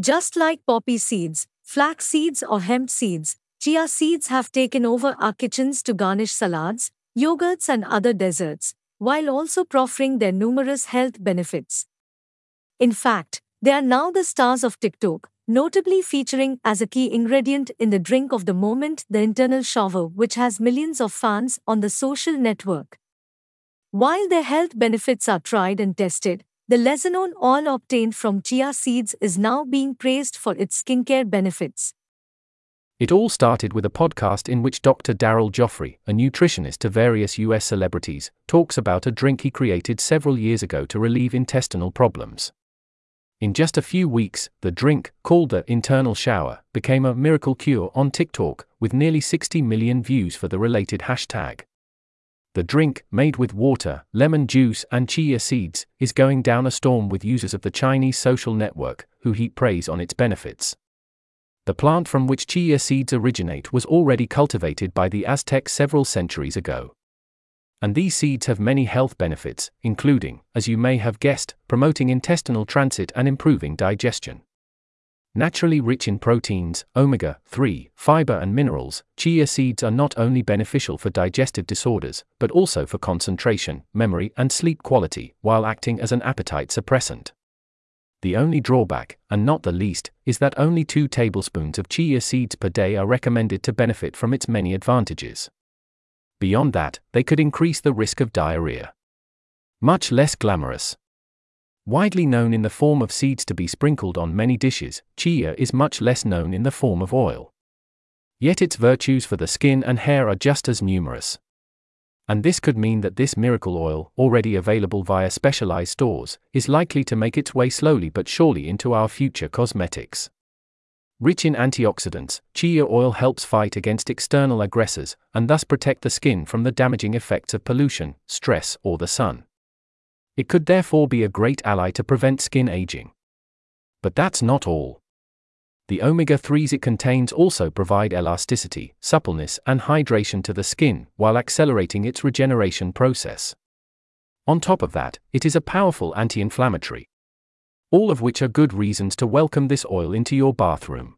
Just like poppy seeds, flax seeds, or hemp seeds, chia seeds have taken over our kitchens to garnish salads, yogurts, and other desserts, while also proffering their numerous health benefits. In fact, they are now the stars of TikTok, notably featuring as a key ingredient in the drink of the moment the internal shower, which has millions of fans on the social network. While their health benefits are tried and tested, the lessenone oil obtained from chia seeds is now being praised for its skincare benefits. It all started with a podcast in which Dr. Daryl Gioffre, a nutritionist to various US celebrities, talks about a drink he created several years ago to relieve intestinal problems. In just a few weeks, the drink, called the internal shower, became a miracle cure on TikTok, with nearly 60 million views for the related hashtag. The drink, made with water, lemon juice, and chia seeds, is going down a storm with users of the Chinese social network, who heap praise on its benefits. The plant from which chia seeds originate was already cultivated by the Aztecs several centuries ago. And these seeds have many health benefits, including, as you may have guessed, promoting intestinal transit and improving digestion. Naturally rich in proteins, omega 3, fiber, and minerals, chia seeds are not only beneficial for digestive disorders, but also for concentration, memory, and sleep quality, while acting as an appetite suppressant. The only drawback, and not the least, is that only 2 tablespoons of chia seeds per day are recommended to benefit from its many advantages. Beyond that, they could increase the risk of diarrhea. Much less glamorous. Widely known in the form of seeds to be sprinkled on many dishes, chia is much less known in the form of oil. Yet its virtues for the skin and hair are just as numerous. And this could mean that this miracle oil, already available via specialized stores, is likely to make its way slowly but surely into our future cosmetics. Rich in antioxidants, chia oil helps fight against external aggressors and thus protect the skin from the damaging effects of pollution, stress, or the sun. It could therefore be a great ally to prevent skin aging. But that's not all. The omega 3s it contains also provide elasticity, suppleness, and hydration to the skin while accelerating its regeneration process. On top of that, it is a powerful anti inflammatory. All of which are good reasons to welcome this oil into your bathroom.